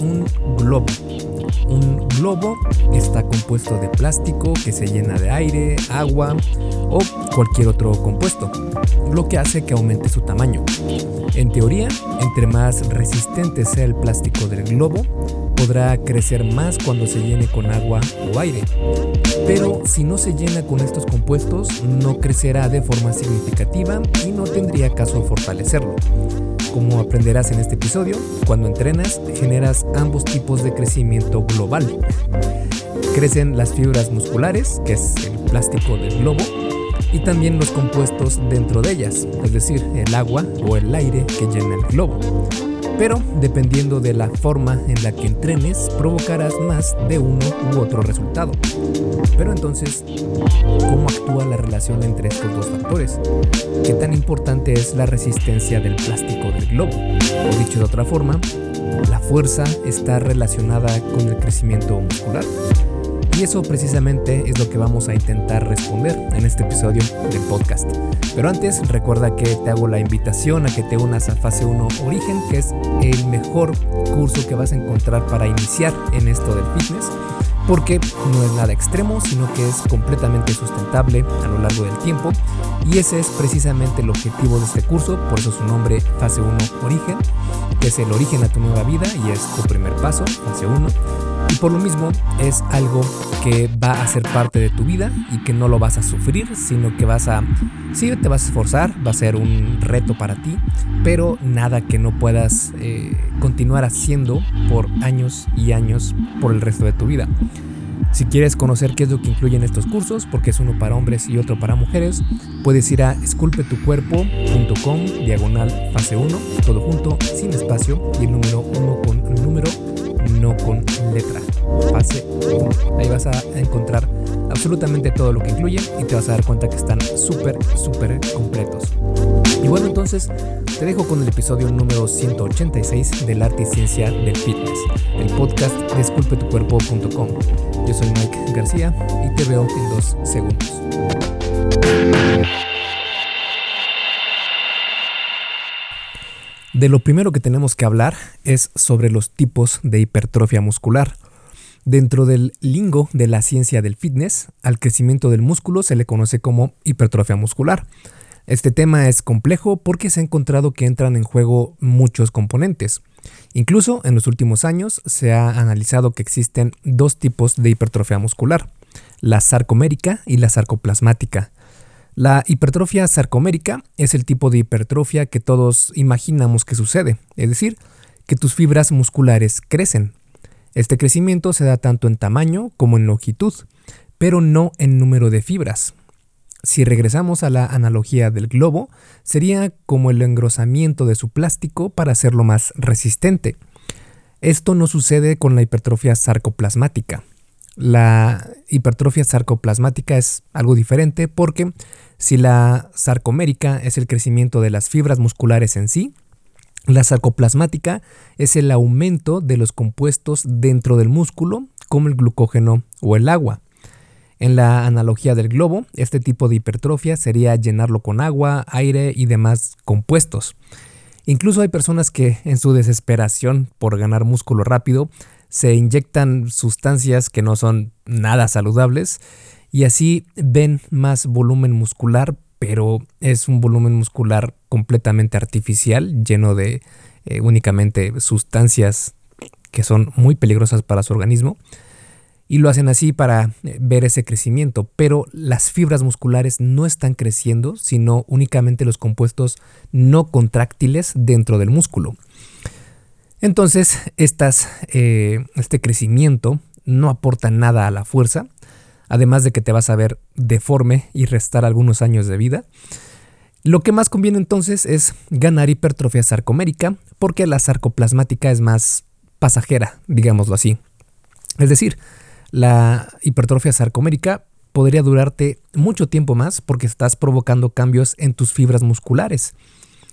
Un globo. Un globo está compuesto de plástico que se llena de aire, agua o cualquier otro compuesto, lo que hace que aumente su tamaño. En teoría, entre más resistente sea el plástico del globo, podrá crecer más cuando se llene con agua o aire. Pero si no se llena con estos compuestos, no crecerá de forma significativa y no tendría caso fortalecerlo. Como aprenderás en este episodio, cuando entrenas generas ambos tipos de crecimiento global. Crecen las fibras musculares, que es el plástico del globo, y también los compuestos dentro de ellas, es decir, el agua o el aire que llena el globo. Pero dependiendo de la forma en la que entrenes, provocarás más de uno u otro resultado. Pero entonces, ¿cómo actúa la relación entre estos dos factores? ¿Qué tan importante es la resistencia del plástico del globo? O dicho de otra forma, ¿la fuerza está relacionada con el crecimiento muscular? Y eso precisamente es lo que vamos a intentar responder en este episodio del podcast. Pero antes recuerda que te hago la invitación a que te unas a Fase 1 Origen, que es el mejor curso que vas a encontrar para iniciar en esto del fitness porque no es nada extremo, sino que es completamente sustentable a lo largo del tiempo. Y ese es precisamente el objetivo de este curso, por eso su nombre Fase 1 Origen, que es el origen a tu nueva vida y es tu primer paso, fase 1 y por lo mismo es algo que va a ser parte de tu vida y que no lo vas a sufrir, sino que vas a, sí, te vas a esforzar, va a ser un reto para ti, pero nada que no puedas eh, continuar haciendo por años y años por el resto de tu vida. Si quieres conocer qué es lo que incluyen estos cursos, porque es uno para hombres y otro para mujeres, puedes ir a esculpetucuerpo.com diagonal fase 1, todo junto, sin espacio y el número 1 con el número con letra. Fase 1. Ahí vas a encontrar absolutamente todo lo que incluye y te vas a dar cuenta que están súper, súper completos. Y bueno, entonces te dejo con el episodio número 186 del arte y ciencia del fitness, el podcast de esculpetucuerpo.com. Yo soy Mike García y te veo en dos segundos. De lo primero que tenemos que hablar es sobre los tipos de hipertrofia muscular. Dentro del lingo de la ciencia del fitness, al crecimiento del músculo se le conoce como hipertrofia muscular. Este tema es complejo porque se ha encontrado que entran en juego muchos componentes. Incluso en los últimos años se ha analizado que existen dos tipos de hipertrofia muscular, la sarcomérica y la sarcoplasmática. La hipertrofia sarcomérica es el tipo de hipertrofia que todos imaginamos que sucede, es decir, que tus fibras musculares crecen. Este crecimiento se da tanto en tamaño como en longitud, pero no en número de fibras. Si regresamos a la analogía del globo, sería como el engrosamiento de su plástico para hacerlo más resistente. Esto no sucede con la hipertrofia sarcoplasmática. La hipertrofia sarcoplasmática es algo diferente porque si la sarcomérica es el crecimiento de las fibras musculares en sí, la sarcoplasmática es el aumento de los compuestos dentro del músculo, como el glucógeno o el agua. En la analogía del globo, este tipo de hipertrofia sería llenarlo con agua, aire y demás compuestos. Incluso hay personas que en su desesperación por ganar músculo rápido se inyectan sustancias que no son nada saludables y así ven más volumen muscular, pero es un volumen muscular completamente artificial, lleno de eh, únicamente sustancias que son muy peligrosas para su organismo. Y lo hacen así para eh, ver ese crecimiento, pero las fibras musculares no están creciendo, sino únicamente los compuestos no contráctiles dentro del músculo. Entonces, estas, eh, este crecimiento no aporta nada a la fuerza, además de que te vas a ver deforme y restar algunos años de vida. Lo que más conviene entonces es ganar hipertrofia sarcomérica, porque la sarcoplasmática es más pasajera, digámoslo así. Es decir, la hipertrofia sarcomérica podría durarte mucho tiempo más porque estás provocando cambios en tus fibras musculares,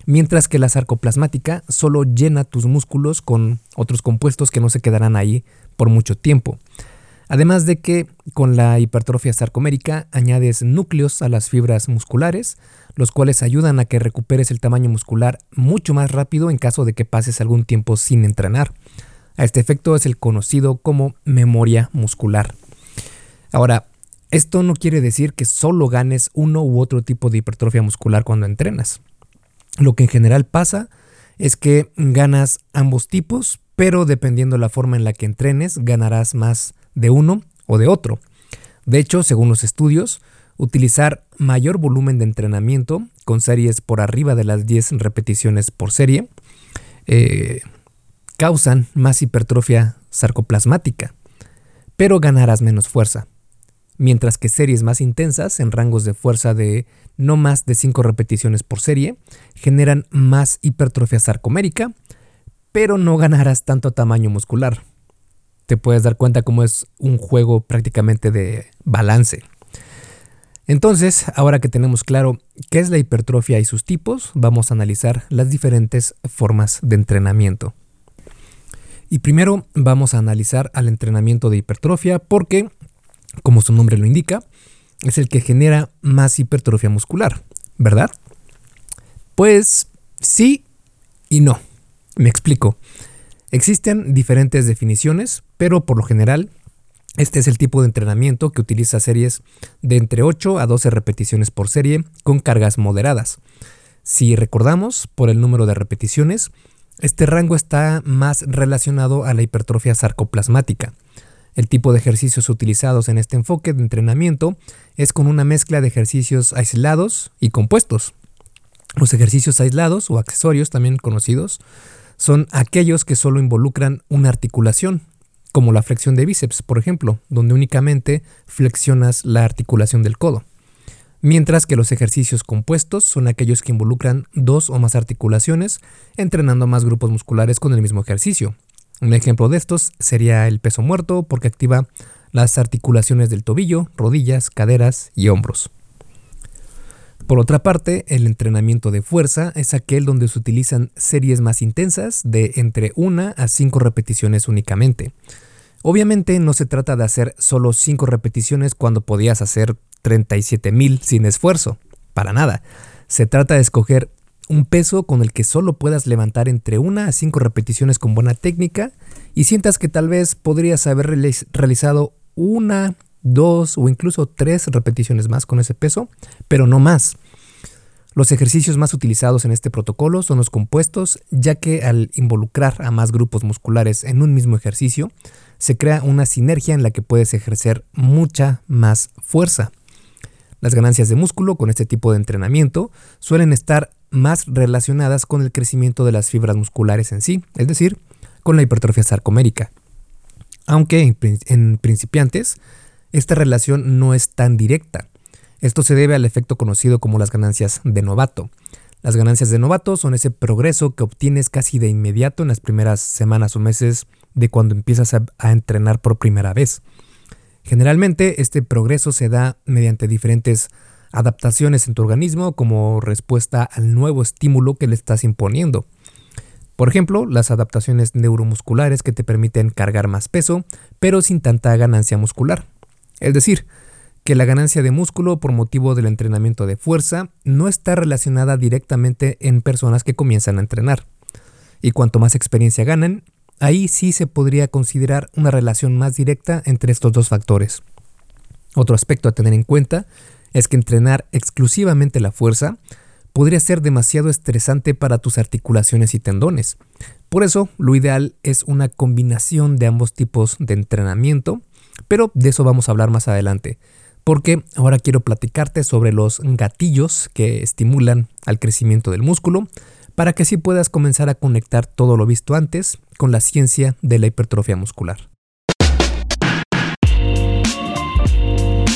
mientras que la sarcoplasmática solo llena tus músculos con otros compuestos que no se quedarán ahí por mucho tiempo. Además de que con la hipertrofia sarcomérica añades núcleos a las fibras musculares, los cuales ayudan a que recuperes el tamaño muscular mucho más rápido en caso de que pases algún tiempo sin entrenar. A este efecto es el conocido como memoria muscular. Ahora, esto no quiere decir que solo ganes uno u otro tipo de hipertrofia muscular cuando entrenas. Lo que en general pasa es que ganas ambos tipos, pero dependiendo la forma en la que entrenes, ganarás más de uno o de otro. De hecho, según los estudios, utilizar mayor volumen de entrenamiento con series por arriba de las 10 repeticiones por serie eh, causan más hipertrofia sarcoplasmática, pero ganarás menos fuerza mientras que series más intensas, en rangos de fuerza de no más de 5 repeticiones por serie, generan más hipertrofia sarcomérica, pero no ganarás tanto tamaño muscular. Te puedes dar cuenta cómo es un juego prácticamente de balance. Entonces, ahora que tenemos claro qué es la hipertrofia y sus tipos, vamos a analizar las diferentes formas de entrenamiento. Y primero vamos a analizar al entrenamiento de hipertrofia porque como su nombre lo indica, es el que genera más hipertrofia muscular, ¿verdad? Pues sí y no. Me explico. Existen diferentes definiciones, pero por lo general este es el tipo de entrenamiento que utiliza series de entre 8 a 12 repeticiones por serie con cargas moderadas. Si recordamos por el número de repeticiones, este rango está más relacionado a la hipertrofia sarcoplasmática, el tipo de ejercicios utilizados en este enfoque de entrenamiento es con una mezcla de ejercicios aislados y compuestos. Los ejercicios aislados o accesorios, también conocidos, son aquellos que solo involucran una articulación, como la flexión de bíceps, por ejemplo, donde únicamente flexionas la articulación del codo. Mientras que los ejercicios compuestos son aquellos que involucran dos o más articulaciones, entrenando más grupos musculares con el mismo ejercicio, un ejemplo de estos sería el peso muerto porque activa las articulaciones del tobillo, rodillas, caderas y hombros. Por otra parte, el entrenamiento de fuerza es aquel donde se utilizan series más intensas de entre 1 a 5 repeticiones únicamente. Obviamente no se trata de hacer solo 5 repeticiones cuando podías hacer 37.000 sin esfuerzo, para nada. Se trata de escoger un peso con el que solo puedas levantar entre una a cinco repeticiones con buena técnica y sientas que tal vez podrías haber realizado una, dos o incluso tres repeticiones más con ese peso, pero no más. Los ejercicios más utilizados en este protocolo son los compuestos, ya que al involucrar a más grupos musculares en un mismo ejercicio, se crea una sinergia en la que puedes ejercer mucha más fuerza. Las ganancias de músculo con este tipo de entrenamiento suelen estar más relacionadas con el crecimiento de las fibras musculares en sí, es decir, con la hipertrofia sarcomérica. Aunque en, principiantes, esta relación no es tan directa. Esto se debe al efecto conocido como las ganancias de novato. Las ganancias de novato son ese progreso que obtienes casi de inmediato en las primeras semanas o meses de cuando empiezas a entrenar por primera vez. Generalmente este progreso se da mediante diferentes adaptaciones en tu organismo como respuesta al nuevo estímulo que le estás imponiendo. Por ejemplo, las adaptaciones neuromusculares que te permiten cargar más peso, pero sin tanta ganancia muscular. Es decir, que la ganancia de músculo por motivo del entrenamiento de fuerza no está relacionada directamente en personas que comienzan a entrenar. Y cuanto más experiencia ganan, ahí sí se podría considerar una relación más directa entre estos dos factores. Otro aspecto a tener en cuenta es que entrenar exclusivamente la fuerza podría ser demasiado estresante para tus articulaciones y tendones. Por eso, lo ideal es una combinación de ambos tipos de entrenamiento, pero de eso vamos a hablar más adelante, porque ahora quiero platicarte sobre los gatillos que estimulan al crecimiento del músculo, para que así puedas comenzar a conectar todo lo visto antes con la ciencia de la hipertrofia muscular.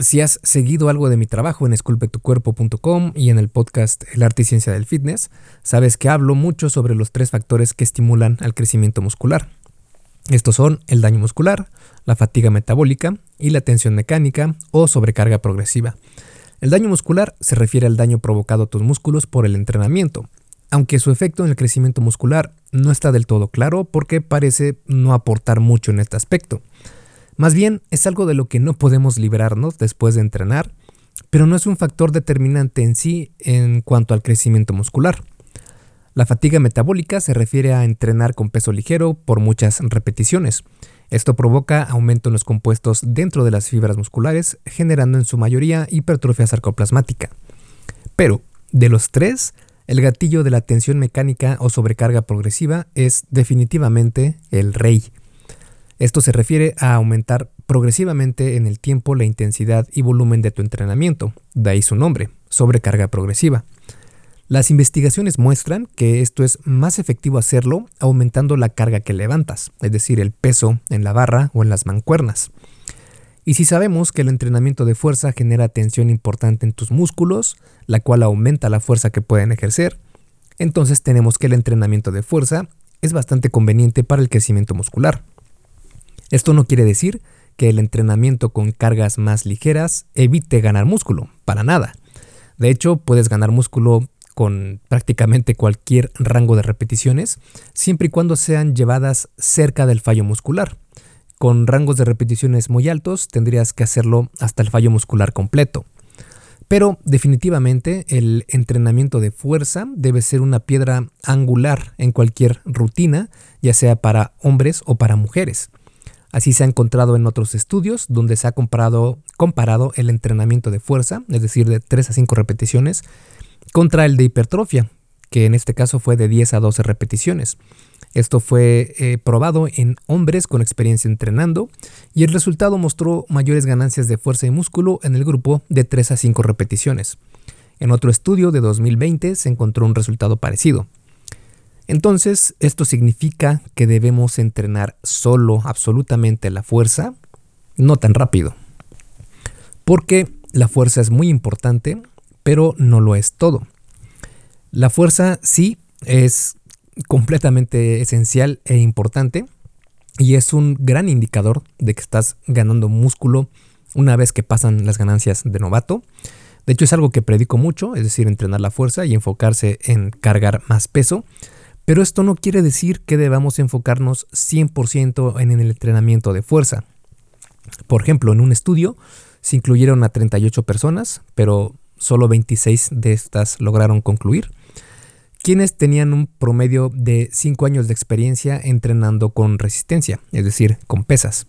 si has seguido algo de mi trabajo en esculpetucuerpo.com y en el podcast El arte y ciencia del fitness, sabes que hablo mucho sobre los tres factores que estimulan al crecimiento muscular. Estos son el daño muscular, la fatiga metabólica y la tensión mecánica o sobrecarga progresiva. El daño muscular se refiere al daño provocado a tus músculos por el entrenamiento, aunque su efecto en el crecimiento muscular no está del todo claro porque parece no aportar mucho en este aspecto. Más bien es algo de lo que no podemos librarnos después de entrenar, pero no es un factor determinante en sí en cuanto al crecimiento muscular. La fatiga metabólica se refiere a entrenar con peso ligero por muchas repeticiones. Esto provoca aumento en los compuestos dentro de las fibras musculares, generando en su mayoría hipertrofia sarcoplasmática. Pero, de los tres, el gatillo de la tensión mecánica o sobrecarga progresiva es definitivamente el rey. Esto se refiere a aumentar progresivamente en el tiempo la intensidad y volumen de tu entrenamiento, de ahí su nombre, sobrecarga progresiva. Las investigaciones muestran que esto es más efectivo hacerlo aumentando la carga que levantas, es decir, el peso en la barra o en las mancuernas. Y si sabemos que el entrenamiento de fuerza genera tensión importante en tus músculos, la cual aumenta la fuerza que pueden ejercer, entonces tenemos que el entrenamiento de fuerza es bastante conveniente para el crecimiento muscular. Esto no quiere decir que el entrenamiento con cargas más ligeras evite ganar músculo, para nada. De hecho, puedes ganar músculo con prácticamente cualquier rango de repeticiones, siempre y cuando sean llevadas cerca del fallo muscular. Con rangos de repeticiones muy altos tendrías que hacerlo hasta el fallo muscular completo. Pero definitivamente el entrenamiento de fuerza debe ser una piedra angular en cualquier rutina, ya sea para hombres o para mujeres. Así se ha encontrado en otros estudios donde se ha comparado, el entrenamiento de fuerza, es decir, de 3 a 5 repeticiones, contra el de hipertrofia, que en este caso fue de 10 a 12 repeticiones. Esto fue eh, probado en hombres con experiencia entrenando y el resultado mostró mayores ganancias de fuerza y músculo en el grupo de 3 a 5 repeticiones. En otro estudio de 2020 se encontró un resultado parecido. Entonces, ¿esto significa que debemos entrenar solo absolutamente la fuerza? No tan rápido. Porque la fuerza es muy importante, pero no lo es todo. La fuerza sí es completamente esencial e importante y es un gran indicador de que estás ganando músculo una vez que pasan las ganancias de novato. De hecho es algo que predico mucho, es decir, entrenar la fuerza y enfocarse en cargar más peso pero esto no quiere decir que debamos enfocarnos 100% en el entrenamiento de fuerza. Por ejemplo, en un estudio se incluyeron a 38 personas, pero solo 26 de estas lograron concluir, quienes tenían un promedio de 5 años de experiencia entrenando con resistencia, es decir, con pesas.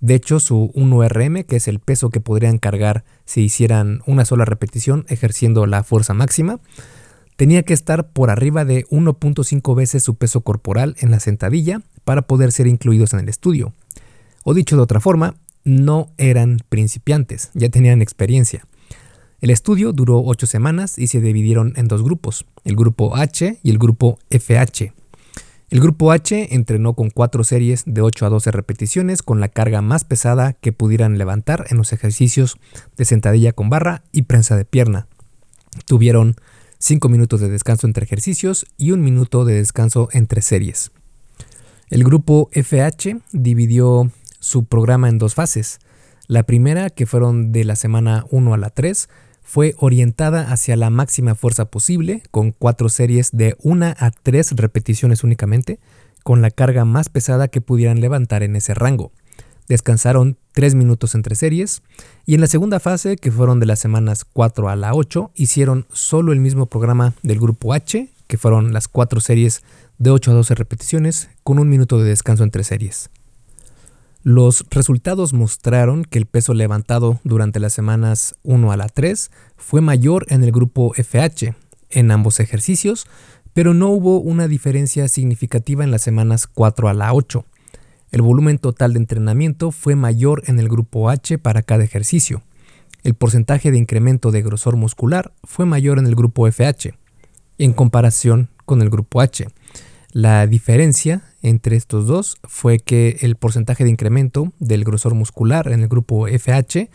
De hecho, su 1RM, que es el peso que podrían cargar si hicieran una sola repetición ejerciendo la fuerza máxima, tenía que estar por arriba de 1.5 veces su peso corporal en la sentadilla para poder ser incluidos en el estudio. O dicho de otra forma, no eran principiantes, ya tenían experiencia. El estudio duró 8 semanas y se dividieron en dos grupos, el grupo H y el grupo FH. El grupo H entrenó con 4 series de 8 a 12 repeticiones con la carga más pesada que pudieran levantar en los ejercicios de sentadilla con barra y prensa de pierna. Tuvieron 5 minutos de descanso entre ejercicios y un minuto de descanso entre series. El grupo FH dividió su programa en dos fases. La primera, que fueron de la semana 1 a la 3, fue orientada hacia la máxima fuerza posible, con cuatro series de 1 a 3 repeticiones únicamente, con la carga más pesada que pudieran levantar en ese rango descansaron 3 minutos entre series y en la segunda fase, que fueron de las semanas 4 a la 8, hicieron solo el mismo programa del grupo H, que fueron las 4 series de 8 a 12 repeticiones con un minuto de descanso entre series. Los resultados mostraron que el peso levantado durante las semanas 1 a la 3 fue mayor en el grupo FH en ambos ejercicios, pero no hubo una diferencia significativa en las semanas 4 a la 8. El volumen total de entrenamiento fue mayor en el grupo H para cada ejercicio. El porcentaje de incremento de grosor muscular fue mayor en el grupo FH en comparación con el grupo H. La diferencia entre estos dos fue que el porcentaje de incremento del grosor muscular en el grupo FH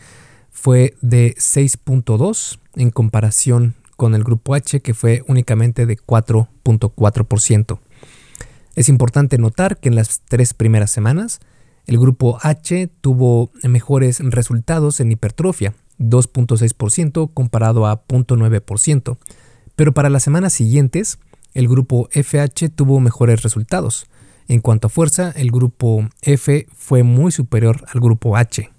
fue de 6.2 en comparación con el grupo H que fue únicamente de 4.4%. Es importante notar que en las tres primeras semanas el grupo H tuvo mejores resultados en hipertrofia, 2.6% comparado a 0.9%, pero para las semanas siguientes el grupo FH tuvo mejores resultados. En cuanto a fuerza, el grupo F fue muy superior al grupo H.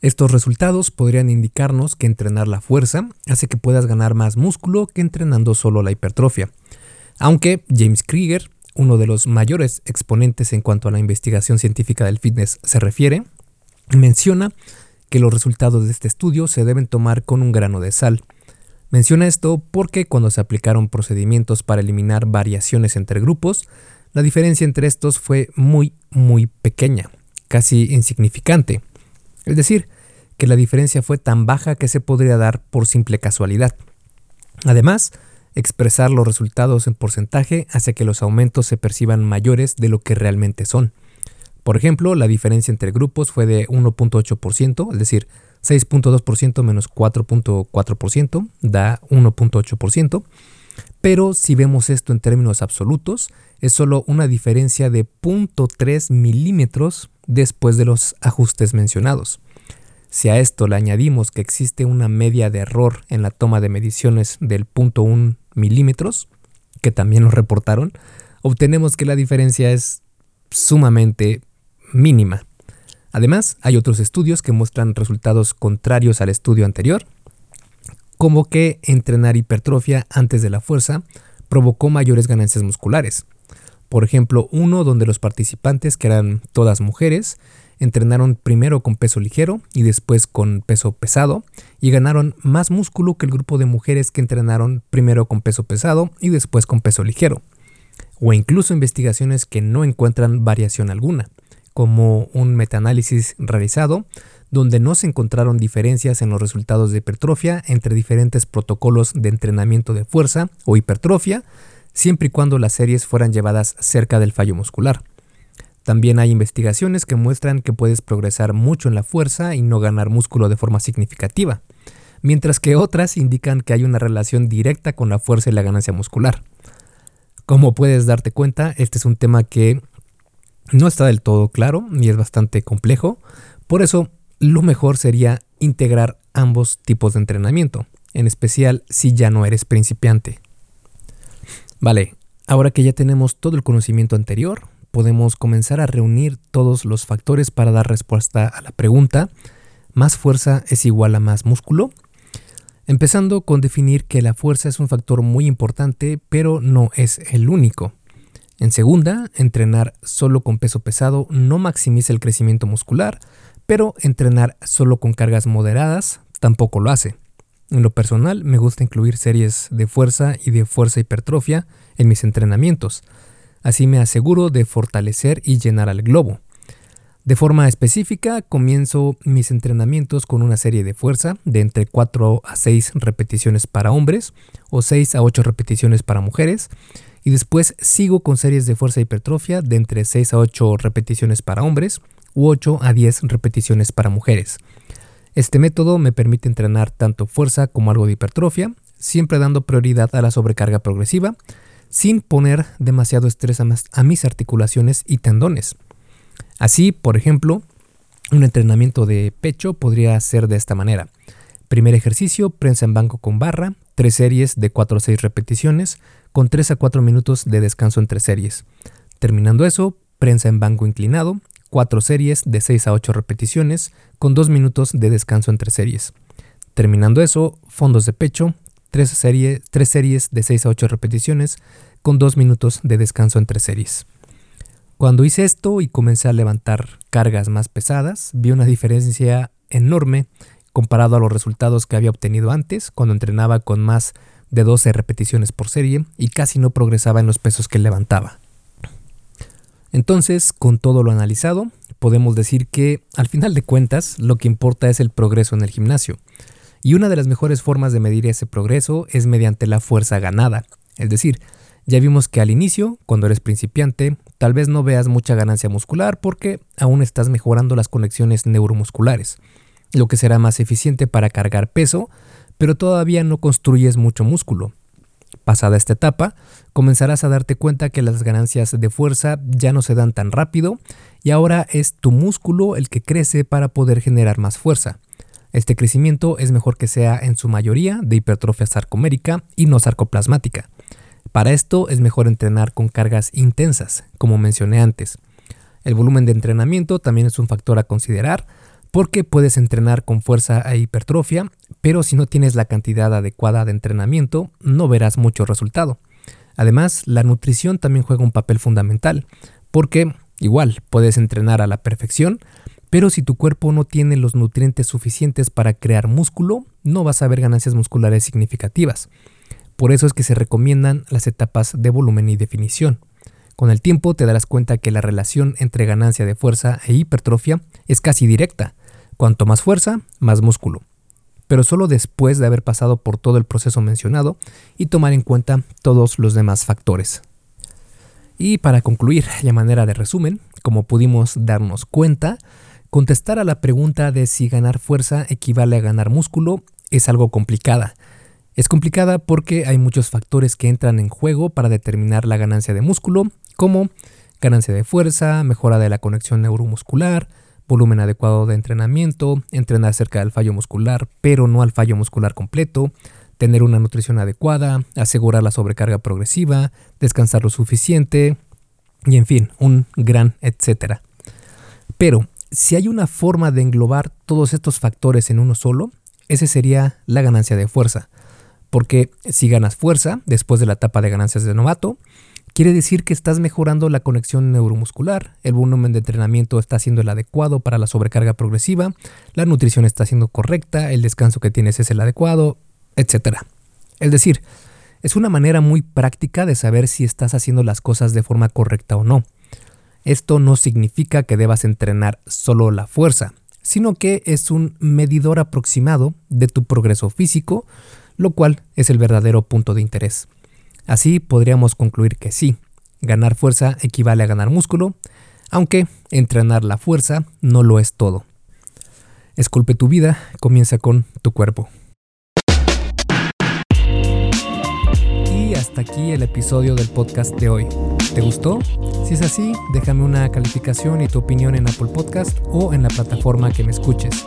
Estos resultados podrían indicarnos que entrenar la fuerza hace que puedas ganar más músculo que entrenando solo la hipertrofia. Aunque James Krieger, uno de los mayores exponentes en cuanto a la investigación científica del fitness se refiere, menciona que los resultados de este estudio se deben tomar con un grano de sal, Menciona esto porque cuando se aplicaron procedimientos para eliminar variaciones entre grupos, la diferencia entre estos fue muy, muy pequeña, casi insignificante. Es decir, que la diferencia fue tan baja que se podría dar por simple casualidad. Además, expresar los resultados en porcentaje hace que los aumentos se perciban mayores de lo que realmente son. Por ejemplo, la diferencia entre grupos fue de 1.8%, es decir, 6.2% menos 4.4% da 1.8%, pero si vemos esto en términos absolutos, es solo una diferencia de 0.3 milímetros después de los ajustes mencionados. Si a esto le añadimos que existe una media de error en la toma de mediciones del 0.1 milímetros, que también lo reportaron, obtenemos que la diferencia es sumamente mínima. Además, hay otros estudios que muestran resultados contrarios al estudio anterior, como que entrenar hipertrofia antes de la fuerza provocó mayores ganancias musculares. Por ejemplo, uno donde los participantes, que eran todas mujeres, entrenaron primero con peso ligero y después con peso pesado y ganaron más músculo que el grupo de mujeres que entrenaron primero con peso pesado y después con peso ligero. O incluso investigaciones que no encuentran variación alguna como un metaanálisis realizado donde no se encontraron diferencias en los resultados de hipertrofia entre diferentes protocolos de entrenamiento de fuerza o hipertrofia, siempre y cuando las series fueran llevadas cerca del fallo muscular. También hay investigaciones que muestran que puedes progresar mucho en la fuerza y no ganar músculo de forma significativa, mientras que otras indican que hay una relación directa con la fuerza y la ganancia muscular. Como puedes darte cuenta, este es un tema que no está del todo claro y es bastante complejo. Por eso, lo mejor sería integrar ambos tipos de entrenamiento, en especial si ya no eres principiante. Vale, ahora que ya tenemos todo el conocimiento anterior, podemos comenzar a reunir todos los factores para dar respuesta a la pregunta, ¿más fuerza es igual a más músculo? Empezando con definir que la fuerza es un factor muy importante, pero no es el único. En segunda, entrenar solo con peso pesado no maximiza el crecimiento muscular, pero entrenar solo con cargas moderadas tampoco lo hace. En lo personal, me gusta incluir series de fuerza y de fuerza hipertrofia en mis entrenamientos. Así me aseguro de fortalecer y llenar al globo. De forma específica, comienzo mis entrenamientos con una serie de fuerza de entre 4 a 6 repeticiones para hombres o 6 a 8 repeticiones para mujeres y después sigo con series de fuerza hipertrofia de entre 6 a 8 repeticiones para hombres u 8 a 10 repeticiones para mujeres. Este método me permite entrenar tanto fuerza como algo de hipertrofia, siempre dando prioridad a la sobrecarga progresiva, sin poner demasiado estrés a, mis articulaciones y tendones. Así, por ejemplo, un entrenamiento de pecho podría ser de esta manera. Primer ejercicio, prensa en banco con barra, tres series de 4 a 6 repeticiones, con 3 a 4 minutos de descanso entre series. Terminando eso, prensa en banco inclinado, 4 series de 6 a 8 repeticiones, con 2 minutos de descanso entre series. Terminando eso, fondos de pecho, 3, series de 6 a 8 repeticiones, con 2 minutos de descanso entre series. Cuando hice esto y comencé a levantar cargas más pesadas, vi una diferencia enorme comparado a los resultados que había obtenido antes cuando entrenaba con más de 12 repeticiones por serie y casi no progresaba en los pesos que levantaba. Entonces, con todo lo analizado, podemos decir que, al final de cuentas, lo que importa es el progreso en el gimnasio. Y una de las mejores formas de medir ese progreso es mediante la fuerza ganada. Es decir, ya vimos que al inicio, cuando eres principiante, tal vez no veas mucha ganancia muscular porque aún estás mejorando las conexiones neuromusculares, lo que será más eficiente para cargar peso, pero todavía no construyes mucho músculo. Pasada esta etapa, comenzarás a darte cuenta que las ganancias de fuerza ya no se dan tan rápido y ahora es tu músculo el que crece para poder generar más fuerza. Este crecimiento es mejor que sea en su mayoría de hipertrofia sarcomérica y no sarcoplasmática. Para esto es mejor entrenar con cargas intensas, como mencioné antes. El volumen de entrenamiento también es un factor a considerar porque puedes entrenar con fuerza e hipertrofia, pero si no tienes la cantidad adecuada de entrenamiento, no verás mucho resultado. Además, la nutrición también juega un papel fundamental, porque igual puedes entrenar a la perfección, pero si tu cuerpo no tiene los nutrientes suficientes para crear músculo, no vas a ver ganancias musculares significativas. Por eso es que se recomiendan las etapas de volumen y definición. Con el tiempo te darás cuenta que la relación entre ganancia de fuerza e hipertrofia es casi directa, Cuanto más fuerza, más músculo. Pero solo después de haber pasado por todo el proceso mencionado y tomar en cuenta todos los demás factores. Y para concluir, y a manera de resumen, como pudimos darnos cuenta, contestar a la pregunta de si ganar fuerza equivale a ganar músculo es algo complicada. Es complicada porque hay muchos factores que entran en juego para determinar la ganancia de músculo, como ganancia de fuerza, mejora de la conexión neuromuscular, volumen adecuado de entrenamiento, entrenar cerca del fallo muscular, pero no al fallo muscular completo, tener una nutrición adecuada, asegurar la sobrecarga progresiva, descansar lo suficiente, y en fin, un gran etcétera. Pero si hay una forma de englobar todos estos factores en uno solo, ese sería la ganancia de fuerza. Porque si ganas fuerza después de la etapa de ganancias de novato, Quiere decir que estás mejorando la conexión neuromuscular, el volumen de entrenamiento está siendo el adecuado para la sobrecarga progresiva, la nutrición está siendo correcta, el descanso que tienes es el adecuado, etc. Es decir, es una manera muy práctica de saber si estás haciendo las cosas de forma correcta o no. Esto no significa que debas entrenar solo la fuerza, sino que es un medidor aproximado de tu progreso físico, lo cual es el verdadero punto de interés. Así podríamos concluir que sí, ganar fuerza equivale a ganar músculo, aunque entrenar la fuerza no lo es todo. Esculpe tu vida, comienza con tu cuerpo. Hasta aquí el episodio del podcast de hoy. ¿Te gustó? Si es así, déjame una calificación y tu opinión en Apple Podcast o en la plataforma que me escuches.